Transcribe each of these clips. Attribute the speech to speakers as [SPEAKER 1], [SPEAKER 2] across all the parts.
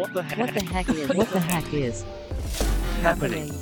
[SPEAKER 1] What the heck?
[SPEAKER 2] What the heck is what the heck is
[SPEAKER 1] happening?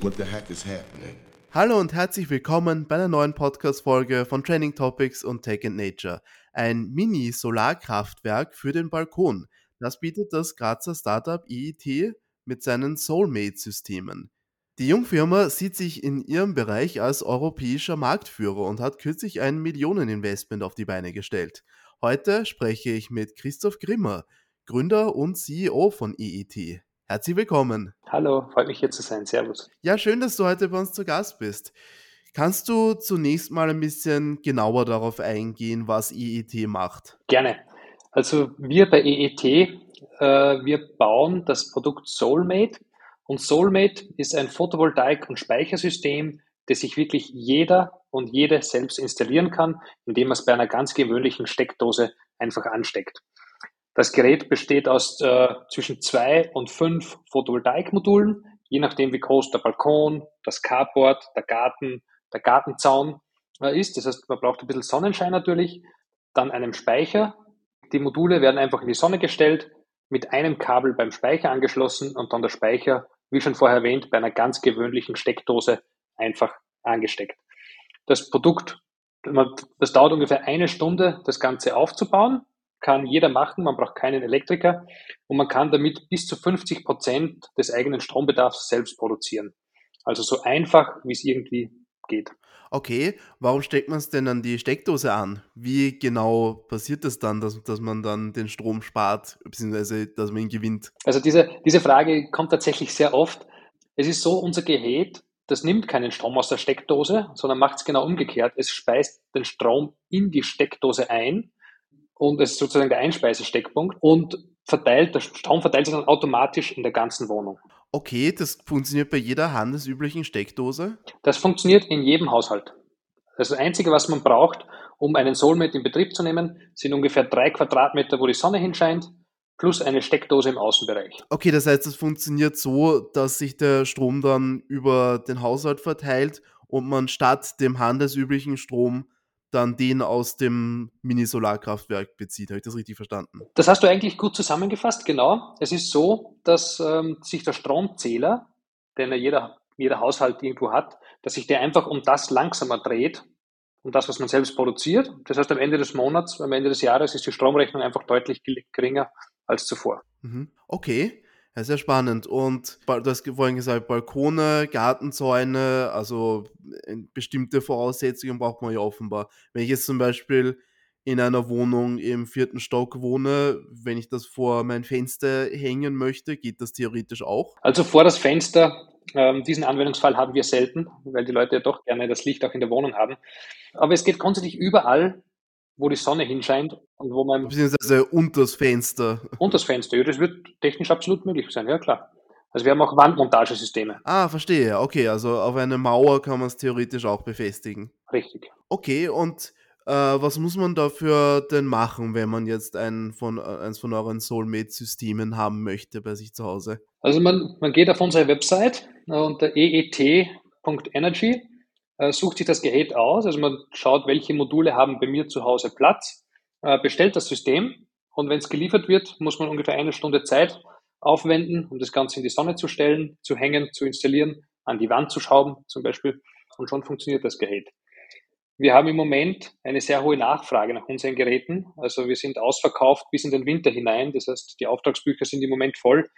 [SPEAKER 3] What the heck is happening?
[SPEAKER 4] Hallo und herzlich willkommen bei einer neuen Podcast-Folge von Training Topics und Tech and Nature. Ein Mini-Solarkraftwerk für den Balkon. Das bietet das Grazer Startup IET mit seinen Soulmate-Systemen. Die Jungfirma sieht sich in ihrem Bereich als europäischer Marktführer und hat kürzlich ein Millioneninvestment auf die Beine gestellt. Heute spreche ich mit Christoph Grimmer, Gründer und CEO von IET. Herzlich willkommen.
[SPEAKER 5] Hallo, freut mich hier zu sein. Servus.
[SPEAKER 4] Ja, schön, dass du heute bei uns zu Gast bist. Kannst du zunächst mal ein bisschen genauer darauf eingehen, was IET macht?
[SPEAKER 5] Gerne. Also wir bei EET, äh, wir bauen das Produkt Soulmate und Soulmate ist ein Photovoltaik- und Speichersystem, das sich wirklich jeder und jede selbst installieren kann, indem man es bei einer ganz gewöhnlichen Steckdose einfach ansteckt. Das Gerät besteht aus äh, zwischen zwei und fünf Photovoltaikmodulen, je nachdem wie groß der Balkon, das Carport, der Garten, der Gartenzaun äh, ist. Das heißt, man braucht ein bisschen Sonnenschein natürlich, dann einen Speicher. Die Module werden einfach in die Sonne gestellt, mit einem Kabel beim Speicher angeschlossen und dann der Speicher, wie schon vorher erwähnt, bei einer ganz gewöhnlichen Steckdose einfach angesteckt. Das Produkt, das dauert ungefähr eine Stunde, das Ganze aufzubauen, kann jeder machen, man braucht keinen Elektriker und man kann damit bis zu 50 Prozent des eigenen Strombedarfs selbst produzieren. Also so einfach, wie es irgendwie geht.
[SPEAKER 4] Okay, warum steckt man es denn an die Steckdose an? Wie genau passiert das dann, dass, dass man dann den Strom spart, beziehungsweise dass man ihn gewinnt?
[SPEAKER 5] Also diese, diese Frage kommt tatsächlich sehr oft. Es ist so, unser Gerät das nimmt keinen Strom aus der Steckdose, sondern macht es genau umgekehrt. Es speist den Strom in die Steckdose ein und es ist sozusagen der Einspeisesteckpunkt und verteilt, der Strom verteilt sich dann automatisch in der ganzen Wohnung.
[SPEAKER 4] Okay, das funktioniert bei jeder handelsüblichen Steckdose?
[SPEAKER 5] Das funktioniert in jedem Haushalt. Das Einzige, was man braucht, um einen Soulmate in Betrieb zu nehmen, sind ungefähr drei Quadratmeter, wo die Sonne hinscheint plus eine Steckdose im Außenbereich.
[SPEAKER 4] Okay, das heißt, es funktioniert so, dass sich der Strom dann über den Haushalt verteilt und man statt dem handelsüblichen Strom dann den aus dem Mini-Solarkraftwerk bezieht. Habe ich das richtig verstanden?
[SPEAKER 5] Das hast du eigentlich gut zusammengefasst, genau. Es ist so, dass ähm, sich der Stromzähler, den ja jeder, jeder Haushalt irgendwo hat, dass sich der einfach um das langsamer dreht, um das, was man selbst produziert. Das heißt, am Ende des Monats, am Ende des Jahres ist die Stromrechnung einfach deutlich geringer als zuvor.
[SPEAKER 4] Mhm. Okay. Ja, sehr spannend. Und du hast vorhin gesagt, Balkone, Gartenzäune, also äh, bestimmte Voraussetzungen braucht man ja offenbar. Wenn ich jetzt zum Beispiel in einer Wohnung im vierten Stock wohne, wenn ich das vor mein Fenster hängen möchte, geht das theoretisch auch?
[SPEAKER 5] Also vor das Fenster, ähm, diesen Anwendungsfall haben wir selten, weil die Leute ja doch gerne das Licht auch in der Wohnung haben. Aber es geht grundsätzlich überall, wo die Sonne hinscheint und wo man.
[SPEAKER 4] Beziehungsweise unter das Fenster.
[SPEAKER 5] Unter das Fenster, ja, das wird technisch absolut möglich sein, ja klar. Also wir haben auch Wandmontagesysteme.
[SPEAKER 4] Ah, verstehe. Okay, also auf eine Mauer kann man es theoretisch auch befestigen.
[SPEAKER 5] Richtig.
[SPEAKER 4] Okay, und äh, was muss man dafür denn machen, wenn man jetzt ein von, eins von euren Soulmate-Systemen haben möchte bei sich zu Hause?
[SPEAKER 5] Also man, man geht auf unsere Website äh, unter eet.energy äh, sucht sich das Gerät aus, also man schaut, welche Module haben bei mir zu Hause Platz, äh, bestellt das System und wenn es geliefert wird, muss man ungefähr eine Stunde Zeit aufwenden, um das Ganze in die Sonne zu stellen, zu hängen, zu installieren, an die Wand zu schrauben zum Beispiel und schon funktioniert das Gerät. Wir haben im Moment eine sehr hohe Nachfrage nach unseren Geräten. Also wir sind ausverkauft bis in den Winter hinein. Das heißt, die Auftragsbücher sind im Moment voll.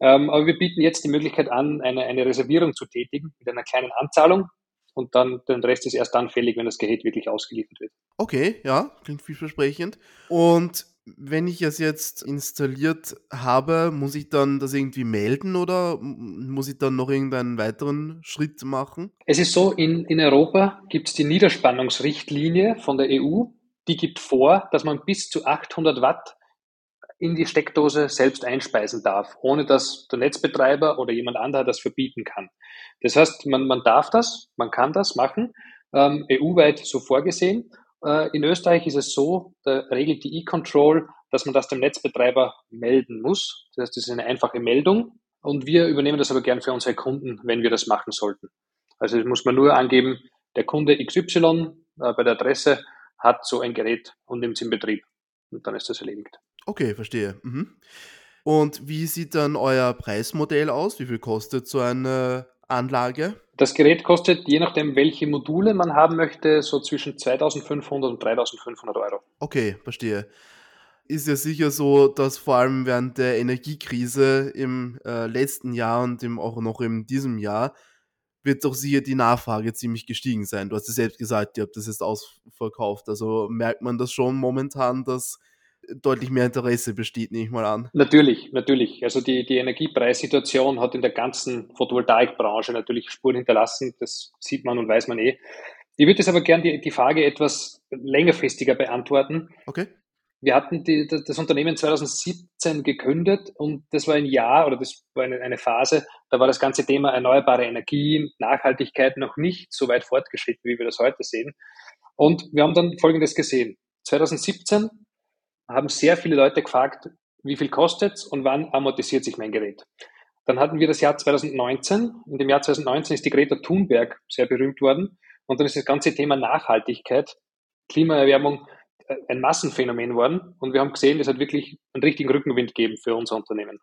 [SPEAKER 5] Ähm, aber wir bieten jetzt die Möglichkeit an, eine, eine Reservierung zu tätigen mit einer kleinen Anzahlung und dann den Rest ist erst dann fällig, wenn das Gerät wirklich ausgeliefert wird.
[SPEAKER 4] Okay, ja, klingt vielversprechend. Und wenn ich es jetzt installiert habe, muss ich dann das irgendwie melden oder muss ich dann noch irgendeinen weiteren Schritt machen?
[SPEAKER 5] Es ist so, in, in Europa gibt es die Niederspannungsrichtlinie von der EU, die gibt vor, dass man bis zu 800 Watt in die Steckdose selbst einspeisen darf, ohne dass der Netzbetreiber oder jemand anderer das verbieten kann. Das heißt, man, man darf das, man kann das machen, ähm, EU-weit so vorgesehen. Äh, in Österreich ist es so, da regelt die e-Control, dass man das dem Netzbetreiber melden muss. Das heißt, das ist eine einfache Meldung und wir übernehmen das aber gern für unsere Kunden, wenn wir das machen sollten. Also muss man nur angeben, der Kunde XY äh, bei der Adresse hat so ein Gerät und nimmt es in Betrieb. Und dann ist das erledigt.
[SPEAKER 4] Okay, verstehe. Mhm. Und wie sieht dann euer Preismodell aus? Wie viel kostet so eine Anlage?
[SPEAKER 5] Das Gerät kostet, je nachdem, welche Module man haben möchte, so zwischen 2500 und 3500 Euro.
[SPEAKER 4] Okay, verstehe. Ist ja sicher so, dass vor allem während der Energiekrise im äh, letzten Jahr und im, auch noch in diesem Jahr wird doch sicher die Nachfrage ziemlich gestiegen sein. Du hast es selbst gesagt, ihr habt das jetzt ausverkauft. Also merkt man das schon momentan, dass deutlich mehr Interesse besteht, nehme ich mal an.
[SPEAKER 5] Natürlich, natürlich. Also die, die Energiepreissituation hat in der ganzen Photovoltaikbranche natürlich Spuren hinterlassen. Das sieht man und weiß man eh. Ich würde jetzt aber gerne die, die Frage etwas längerfristiger beantworten.
[SPEAKER 4] Okay.
[SPEAKER 5] Wir hatten die, das Unternehmen 2017 gegründet und das war ein Jahr oder das war eine, eine Phase, da war das ganze Thema erneuerbare Energien, Nachhaltigkeit noch nicht so weit fortgeschritten, wie wir das heute sehen. Und wir haben dann Folgendes gesehen. 2017 haben sehr viele Leute gefragt, wie viel kostet es und wann amortisiert sich mein Gerät. Dann hatten wir das Jahr 2019. In dem Jahr 2019 ist die Greta Thunberg sehr berühmt worden. Und dann ist das ganze Thema Nachhaltigkeit, Klimaerwärmung äh, ein Massenphänomen worden. Und wir haben gesehen, das hat wirklich einen richtigen Rückenwind gegeben für unser Unternehmen.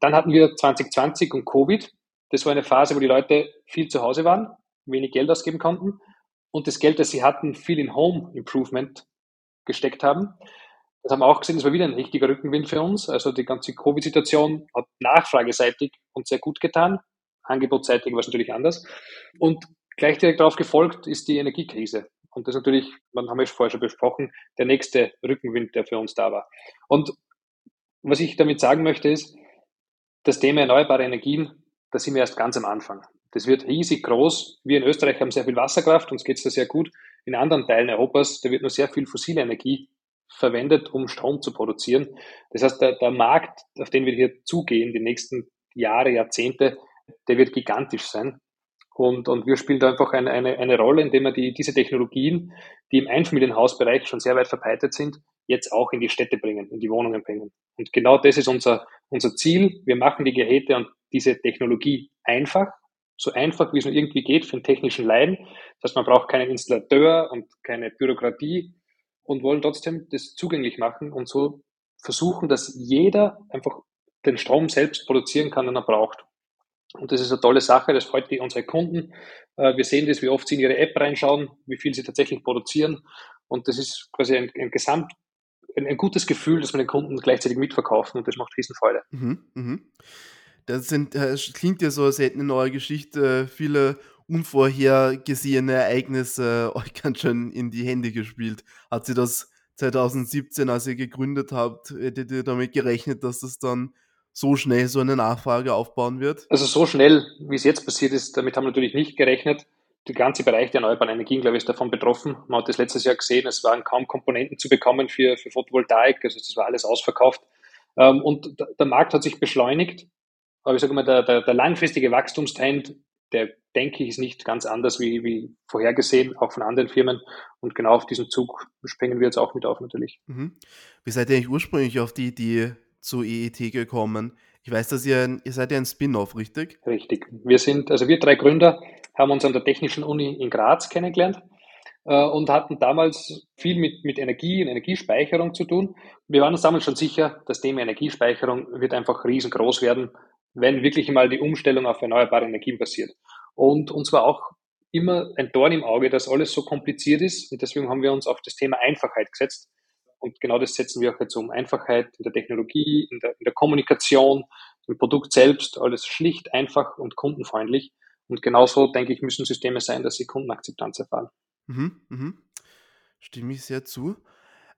[SPEAKER 5] Dann hatten wir 2020 und Covid. Das war eine Phase, wo die Leute viel zu Hause waren, wenig Geld ausgeben konnten und das Geld, das sie hatten, viel in Home Improvement gesteckt haben. Das haben wir auch gesehen, das war wieder ein richtiger Rückenwind für uns. Also die ganze Covid-Situation hat nachfrageseitig uns sehr gut getan. Angebotsseitig war es natürlich anders. Und gleich direkt darauf gefolgt ist die Energiekrise. Und das ist natürlich, man haben wir vorher schon besprochen, der nächste Rückenwind, der für uns da war. Und was ich damit sagen möchte ist, das Thema erneuerbare Energien, da sind wir erst ganz am Anfang. Das wird riesig groß. Wir in Österreich haben sehr viel Wasserkraft, uns geht es da sehr gut. In anderen Teilen Europas, da wird nur sehr viel fossile Energie verwendet, um Strom zu produzieren. Das heißt, der, der Markt, auf den wir hier zugehen, die nächsten Jahre, Jahrzehnte, der wird gigantisch sein. Und, und wir spielen da einfach eine, eine, eine Rolle, indem wir die, diese Technologien, die im Einfamilienhausbereich schon sehr weit verbreitet sind, jetzt auch in die Städte bringen, in die Wohnungen bringen. Und genau das ist unser, unser Ziel. Wir machen die Geräte und diese Technologie einfach, so einfach wie es nur irgendwie geht für einen technischen Laien. Das heißt, man braucht keinen Installateur und keine Bürokratie, und wollen trotzdem das zugänglich machen und so versuchen, dass jeder einfach den Strom selbst produzieren kann, den er braucht. Und das ist eine tolle Sache, das freut die, unsere Kunden. Äh, wir sehen das, wie oft sie in ihre App reinschauen, wie viel sie tatsächlich produzieren. Und das ist quasi ein, ein Gesamt, ein, ein, gutes Gefühl, dass wir den Kunden gleichzeitig mitverkaufen und das macht Riesenfreude.
[SPEAKER 4] Mhm, mhm. Das sind, das klingt ja so, als hätten in eurer Geschichte viele unvorhergesehene Ereignisse euch ganz schön in die Hände gespielt. Hat sie das 2017, als ihr gegründet habt, hättet ihr damit gerechnet, dass das dann so schnell so eine Nachfrage aufbauen wird?
[SPEAKER 5] Also so schnell, wie es jetzt passiert ist, damit haben wir natürlich nicht gerechnet. Der ganze Bereich der erneuerbaren Energien, glaube ich, ist davon betroffen. Man hat das letztes Jahr gesehen, es waren kaum Komponenten zu bekommen für, für Photovoltaik, also das war alles ausverkauft. Ähm, und der Markt hat sich beschleunigt. Aber ich sage mal, der, der, der langfristige Wachstumstrend der, denke ich, ist nicht ganz anders wie, wie vorhergesehen, auch von anderen Firmen. Und genau auf diesen Zug springen wir jetzt auch mit auf natürlich.
[SPEAKER 4] Mhm. Wie seid ihr eigentlich ursprünglich auf die Idee zu EET gekommen? Ich weiß, dass ihr, ihr seid ja ein Spin-off, richtig?
[SPEAKER 5] Richtig. Wir sind, also wir drei Gründer haben uns an der Technischen Uni in Graz kennengelernt äh, und hatten damals viel mit, mit Energie und Energiespeicherung zu tun. Wir waren uns damals schon sicher, das Thema Energiespeicherung wird einfach riesengroß werden wenn wirklich mal die Umstellung auf erneuerbare Energien passiert. Und uns war auch immer ein Dorn im Auge, dass alles so kompliziert ist. Und deswegen haben wir uns auf das Thema Einfachheit gesetzt. Und genau das setzen wir auch jetzt um. Einfachheit in der Technologie, in der, in der Kommunikation, im Produkt selbst, alles schlicht, einfach und kundenfreundlich. Und genauso, denke ich, müssen Systeme sein, dass sie Kundenakzeptanz erfahren.
[SPEAKER 4] Mhm, mhm. Stimme ich sehr zu.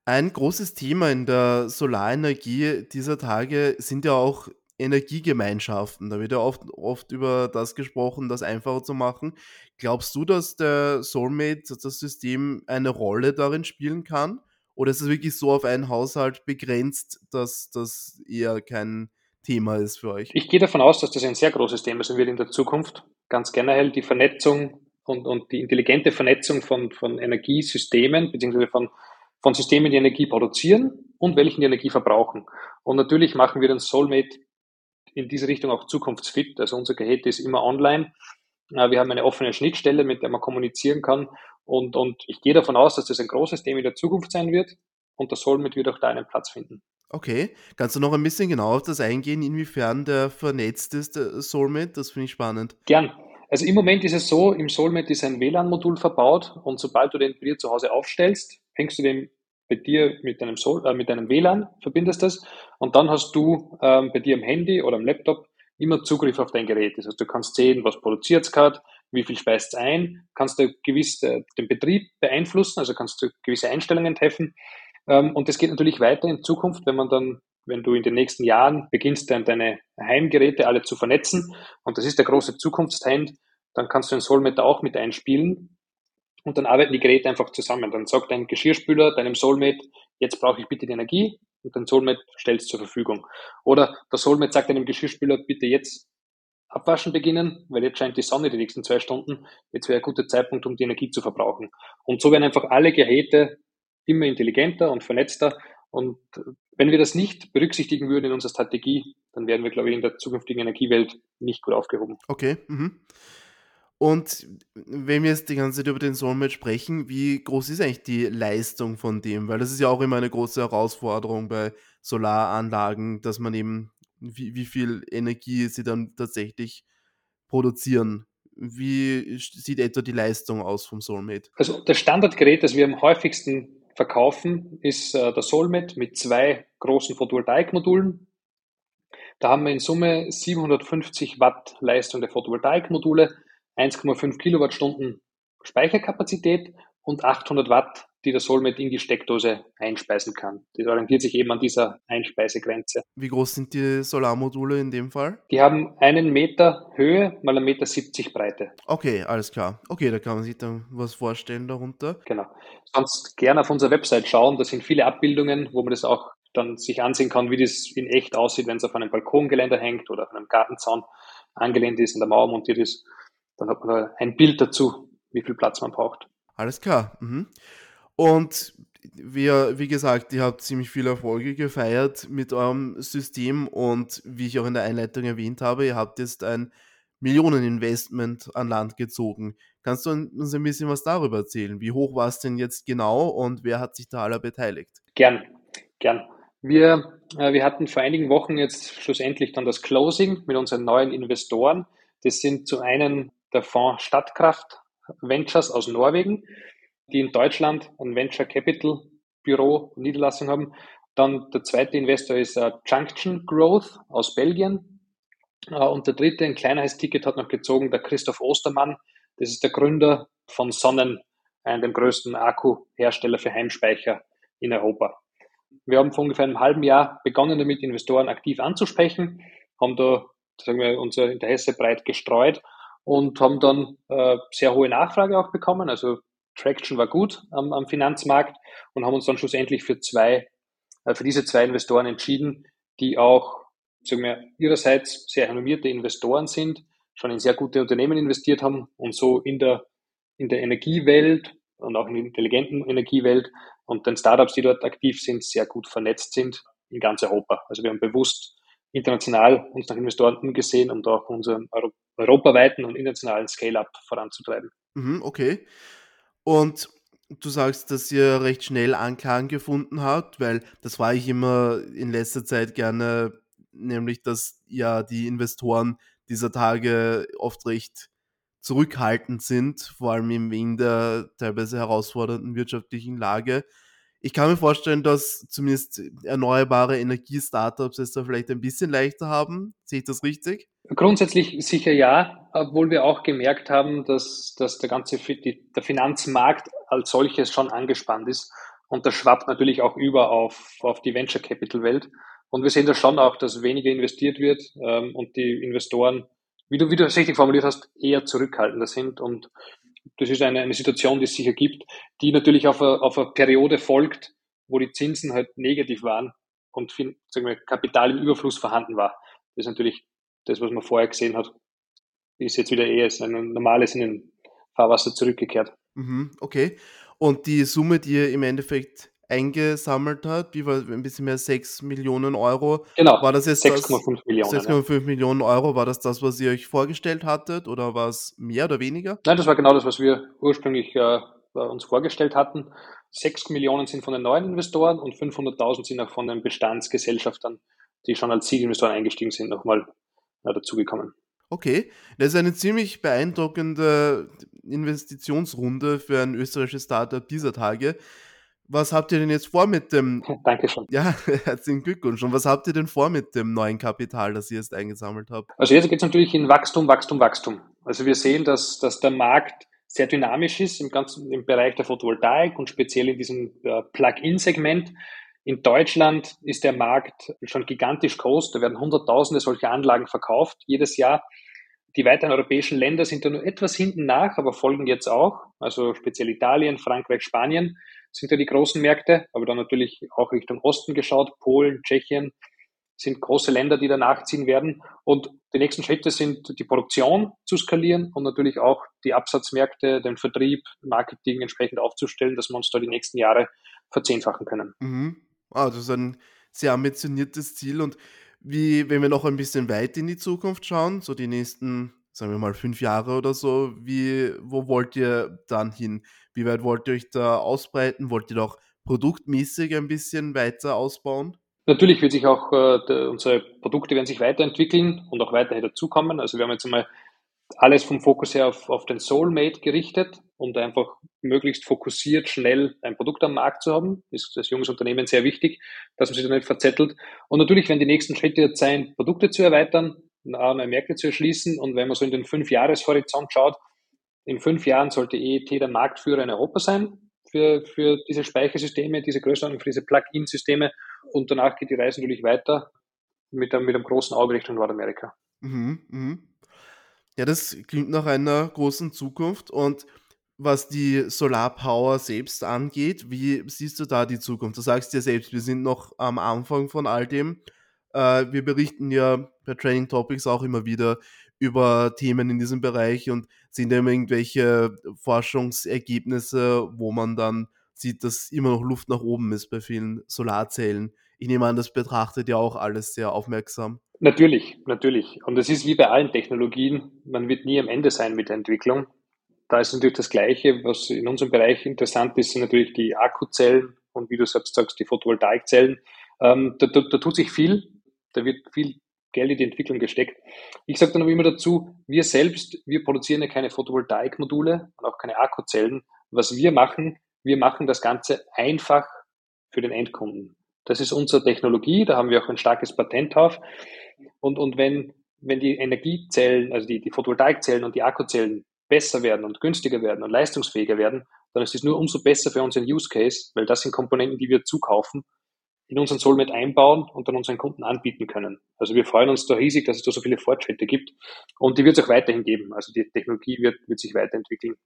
[SPEAKER 4] Ein großes Thema in der Solarenergie dieser Tage sind ja auch Energiegemeinschaften. Da wird ja oft, oft über das gesprochen, das einfacher zu machen. Glaubst du, dass der Soulmate, das System, eine Rolle darin spielen kann? Oder ist es wirklich so auf einen Haushalt begrenzt, dass das eher kein Thema ist für euch?
[SPEAKER 5] Ich gehe davon aus, dass das ein sehr großes Thema sein wird in der Zukunft. Ganz generell die Vernetzung und, und die intelligente Vernetzung von, von Energiesystemen, beziehungsweise von, von Systemen, die Energie produzieren und welchen die Energie verbrauchen. Und natürlich machen wir den Soulmate in diese Richtung auch zukunftsfit. Also unser Gerät ist immer online. Äh, wir haben eine offene Schnittstelle, mit der man kommunizieren kann. Und, und ich gehe davon aus, dass das ein großes Thema in der Zukunft sein wird. Und das Solmit wird auch da einen Platz finden.
[SPEAKER 4] Okay. Kannst du noch ein bisschen genauer auf das eingehen, inwiefern der vernetzt ist, der Soulmate? Das finde ich spannend.
[SPEAKER 5] Gern. Also im Moment ist es so, im Soulmate ist ein WLAN-Modul verbaut und sobald du den bei dir zu Hause aufstellst, hängst du den bei dir mit deinem, Soul, äh, mit deinem WLAN, verbindest das und dann hast du ähm, bei dir am Handy oder am Laptop immer Zugriff auf dein Gerät. Das heißt, du kannst sehen, was produziert es gerade, wie viel speist es ein, kannst du gewiss äh, den Betrieb beeinflussen, also kannst du gewisse Einstellungen treffen. Ähm, und das geht natürlich weiter in Zukunft, wenn man dann, wenn du in den nächsten Jahren beginnst, dann deine Heimgeräte alle zu vernetzen. Und das ist der große Zukunftstrend. Dann kannst du den Soulmate auch mit einspielen. Und dann arbeiten die Geräte einfach zusammen. Dann sagt dein Geschirrspüler deinem Soulmate, jetzt brauche ich bitte die Energie und dein Soulmate stellt es zur Verfügung. Oder der Soulmate sagt deinem Geschirrspüler, bitte jetzt abwaschen beginnen, weil jetzt scheint die Sonne die nächsten zwei Stunden. Jetzt wäre ein guter Zeitpunkt, um die Energie zu verbrauchen. Und so werden einfach alle Geräte immer intelligenter und vernetzter. Und wenn wir das nicht berücksichtigen würden in unserer Strategie, dann wären wir, glaube ich, in der zukünftigen Energiewelt nicht gut aufgehoben.
[SPEAKER 4] Okay. Mhm. Und wenn wir jetzt die ganze Zeit über den Soulmate sprechen, wie groß ist eigentlich die Leistung von dem? Weil das ist ja auch immer eine große Herausforderung bei Solaranlagen, dass man eben, wie, wie viel Energie sie dann tatsächlich produzieren. Wie sieht etwa die Leistung aus vom Soulmate?
[SPEAKER 5] Also das Standardgerät, das wir am häufigsten verkaufen, ist äh, der Soulmate mit zwei großen Photovoltaikmodulen. Da haben wir in Summe 750 Watt Leistung der Photovoltaikmodule 1,5 Kilowattstunden Speicherkapazität und 800 Watt, die der Soulmate in die Steckdose einspeisen kann. Das orientiert sich eben an dieser Einspeisegrenze.
[SPEAKER 4] Wie groß sind die Solarmodule in dem Fall?
[SPEAKER 5] Die haben einen Meter Höhe mal einen Meter 70 Breite.
[SPEAKER 4] Okay, alles klar. Okay, da kann man sich dann was vorstellen darunter.
[SPEAKER 5] Genau. Sonst gerne auf unserer Website schauen. Da sind viele Abbildungen, wo man das auch dann sich ansehen kann, wie das in echt aussieht, wenn es auf einem Balkongeländer hängt oder auf einem Gartenzaun angelehnt ist, in der Mauer montiert ist. Dann hat man da ein Bild dazu, wie viel Platz man braucht.
[SPEAKER 4] Alles klar. Mhm. Und wir, wie gesagt, ihr habt ziemlich viele Erfolge gefeiert mit eurem System und wie ich auch in der Einleitung erwähnt habe, ihr habt jetzt ein Millioneninvestment an Land gezogen. Kannst du uns ein bisschen was darüber erzählen? Wie hoch war es denn jetzt genau und wer hat sich da aller beteiligt?
[SPEAKER 5] Gern, gern. Wir, äh, wir hatten vor einigen Wochen jetzt schlussendlich dann das Closing mit unseren neuen Investoren. Das sind zu einen der Fonds Stadtkraft Ventures aus Norwegen, die in Deutschland ein Venture Capital Büro Niederlassung haben. Dann der zweite Investor ist uh, Junction Growth aus Belgien. Uh, und der dritte, ein kleineres Ticket hat noch gezogen, der Christoph Ostermann. Das ist der Gründer von Sonnen, einem der größten Akkuhersteller für Heimspeicher in Europa. Wir haben vor ungefähr einem halben Jahr begonnen, damit Investoren aktiv anzusprechen, haben da sagen wir, unser Interesse breit gestreut und haben dann äh, sehr hohe Nachfrage auch bekommen. Also Traction war gut am, am Finanzmarkt und haben uns dann schlussendlich für zwei, äh, für diese zwei Investoren entschieden, die auch sagen wir, ihrerseits sehr renommierte Investoren sind, schon in sehr gute Unternehmen investiert haben und so in der, in der Energiewelt und auch in der intelligenten Energiewelt und den Startups, die dort aktiv sind, sehr gut vernetzt sind in ganz Europa. Also wir haben bewusst international uns nach Investoren umgesehen, um da auch unseren Euro europaweiten und internationalen Scale-up voranzutreiben.
[SPEAKER 4] Mhm, okay. Und du sagst, dass ihr recht schnell Anklang gefunden habt, weil das war ich immer in letzter Zeit gerne, nämlich dass ja die Investoren dieser Tage oft recht zurückhaltend sind, vor allem wegen der teilweise herausfordernden wirtschaftlichen Lage. Ich kann mir vorstellen, dass zumindest erneuerbare Energie-Startups es da vielleicht ein bisschen leichter haben. Sehe ich das richtig?
[SPEAKER 5] Grundsätzlich sicher ja, obwohl wir auch gemerkt haben, dass, dass der ganze der Finanzmarkt als solches schon angespannt ist. Und das schwappt natürlich auch über auf, auf die Venture Capital Welt. Und wir sehen da schon auch, dass weniger investiert wird ähm, und die Investoren, wie du, wie du es richtig formuliert hast, eher zurückhaltender sind und das ist eine, eine Situation, die es sicher gibt, die natürlich auf eine, auf eine Periode folgt, wo die Zinsen halt negativ waren und sagen wir, Kapital im Überfluss vorhanden war. Das ist natürlich das, was man vorher gesehen hat, ist jetzt wieder eher ein normales in den Fahrwasser zurückgekehrt.
[SPEAKER 4] Mhm, okay. Und die Summe, die ihr im Endeffekt eingesammelt hat, wie war ein bisschen mehr 6 Millionen Euro.
[SPEAKER 5] Genau,
[SPEAKER 4] war das jetzt
[SPEAKER 5] 6,5 Millionen.
[SPEAKER 4] 6,5 ja. Millionen Euro, war das das, was ihr euch vorgestellt hattet oder war es mehr oder weniger?
[SPEAKER 5] Nein, das war genau das, was wir ursprünglich äh, äh, uns vorgestellt hatten. 6 Millionen sind von den neuen Investoren und 500.000 sind auch von den Bestandsgesellschaftern, die schon als Seed-Investoren eingestiegen sind, nochmal ja, dazugekommen.
[SPEAKER 4] Okay, das ist eine ziemlich beeindruckende Investitionsrunde für ein österreichisches Startup dieser Tage. Was habt ihr denn jetzt vor mit dem?
[SPEAKER 5] Dankeschön.
[SPEAKER 4] Ja, herzlichen Glückwunsch. Und was habt ihr denn vor mit dem neuen Kapital, das ihr jetzt eingesammelt habt?
[SPEAKER 5] Also jetzt geht es natürlich in Wachstum, Wachstum, Wachstum. Also wir sehen, dass, dass der Markt sehr dynamisch ist im ganzen im Bereich der Photovoltaik und speziell in diesem äh, Plug-in-Segment. In Deutschland ist der Markt schon gigantisch groß. Da werden Hunderttausende solcher Anlagen verkauft jedes Jahr. Die weiteren europäischen Länder sind da nur etwas hinten nach, aber folgen jetzt auch. Also speziell Italien, Frankreich, Spanien sind ja die großen Märkte, aber dann natürlich auch Richtung Osten geschaut, Polen, Tschechien sind große Länder, die da nachziehen werden. Und die nächsten Schritte sind die Produktion zu skalieren und natürlich auch die Absatzmärkte, den Vertrieb, Marketing entsprechend aufzustellen, dass wir uns da die nächsten Jahre verzehnfachen können.
[SPEAKER 4] Mhm. Ah, das ist ein sehr ambitioniertes Ziel. Und wie, wenn wir noch ein bisschen weit in die Zukunft schauen, so die nächsten, sagen wir mal, fünf Jahre oder so, wie, wo wollt ihr dann hin? Wie weit wollt ihr euch da ausbreiten? Wollt ihr doch produktmäßig ein bisschen weiter ausbauen?
[SPEAKER 5] Natürlich wird sich auch äh, unsere Produkte werden sich weiterentwickeln und auch weiterhin dazukommen. Also wir haben jetzt einmal alles vom Fokus her auf, auf den Soulmate gerichtet, da einfach möglichst fokussiert, schnell ein Produkt am Markt zu haben. Ist das junges Unternehmen sehr wichtig, dass man sich da nicht verzettelt. Und natürlich werden die nächsten Schritte jetzt sein, Produkte zu erweitern, neue Märkte zu erschließen. Und wenn man so in den fünf Jahreshorizont schaut, in fünf Jahren sollte EET der Marktführer in Europa sein für, für diese Speichersysteme, diese Größenordnung, für diese Plug-in-Systeme. Und danach geht die Reise natürlich weiter mit einem, mit einem großen Auge Richtung Nordamerika.
[SPEAKER 4] Mhm, mhm. Ja, das klingt nach einer großen Zukunft. Und was die Solarpower selbst angeht, wie siehst du da die Zukunft? Du sagst ja selbst, wir sind noch am Anfang von all dem. Äh, wir berichten ja bei Training Topics auch immer wieder über Themen in diesem Bereich und sehen da immer irgendwelche Forschungsergebnisse, wo man dann sieht, dass immer noch Luft nach oben ist bei vielen Solarzellen. Ich nehme an, das betrachtet ja auch alles sehr aufmerksam.
[SPEAKER 5] Natürlich, natürlich. Und es ist wie bei allen Technologien, man wird nie am Ende sein mit der Entwicklung. Da ist natürlich das Gleiche, was in unserem Bereich interessant ist, sind natürlich die Akkuzellen und wie du selbst sagst, die Photovoltaikzellen. Ähm, da, da, da tut sich viel, da wird viel Geld in die Entwicklung gesteckt. Ich sage dann aber immer dazu, wir selbst, wir produzieren ja keine Photovoltaikmodule und auch keine Akkuzellen. Was wir machen, wir machen das Ganze einfach für den Endkunden. Das ist unsere Technologie, da haben wir auch ein starkes Patent drauf. Und, und wenn, wenn die Energiezellen, also die, die Photovoltaikzellen und die Akkuzellen besser werden und günstiger werden und leistungsfähiger werden, dann ist es nur umso besser für unseren Use Case, weil das sind Komponenten, die wir zukaufen, in unseren Soulmate einbauen und dann unseren Kunden anbieten können. Also wir freuen uns da riesig, dass es da so viele Fortschritte gibt und die wird es auch weiterhin geben. Also die Technologie wird, wird sich weiterentwickeln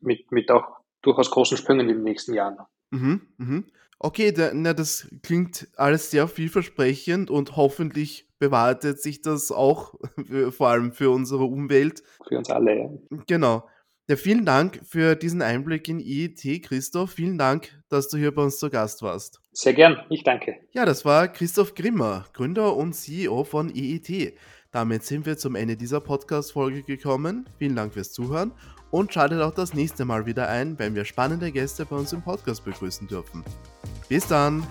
[SPEAKER 5] mit, mit auch durchaus großen Sprüngen in den nächsten Jahren.
[SPEAKER 4] Mhm, mhm. Okay, da, na, das klingt alles sehr vielversprechend und hoffentlich bewahrheitet sich das auch, vor allem für unsere Umwelt.
[SPEAKER 5] Für uns alle, ja.
[SPEAKER 4] Genau. Ja, vielen Dank für diesen Einblick in IET, Christoph. Vielen Dank, dass du hier bei uns zu Gast warst.
[SPEAKER 5] Sehr gern, ich danke.
[SPEAKER 4] Ja, das war Christoph Grimmer, Gründer und CEO von IET. Damit sind wir zum Ende dieser Podcast-Folge gekommen. Vielen Dank fürs Zuhören und schaltet auch das nächste Mal wieder ein, wenn wir spannende Gäste bei uns im Podcast begrüßen dürfen. Bis dann!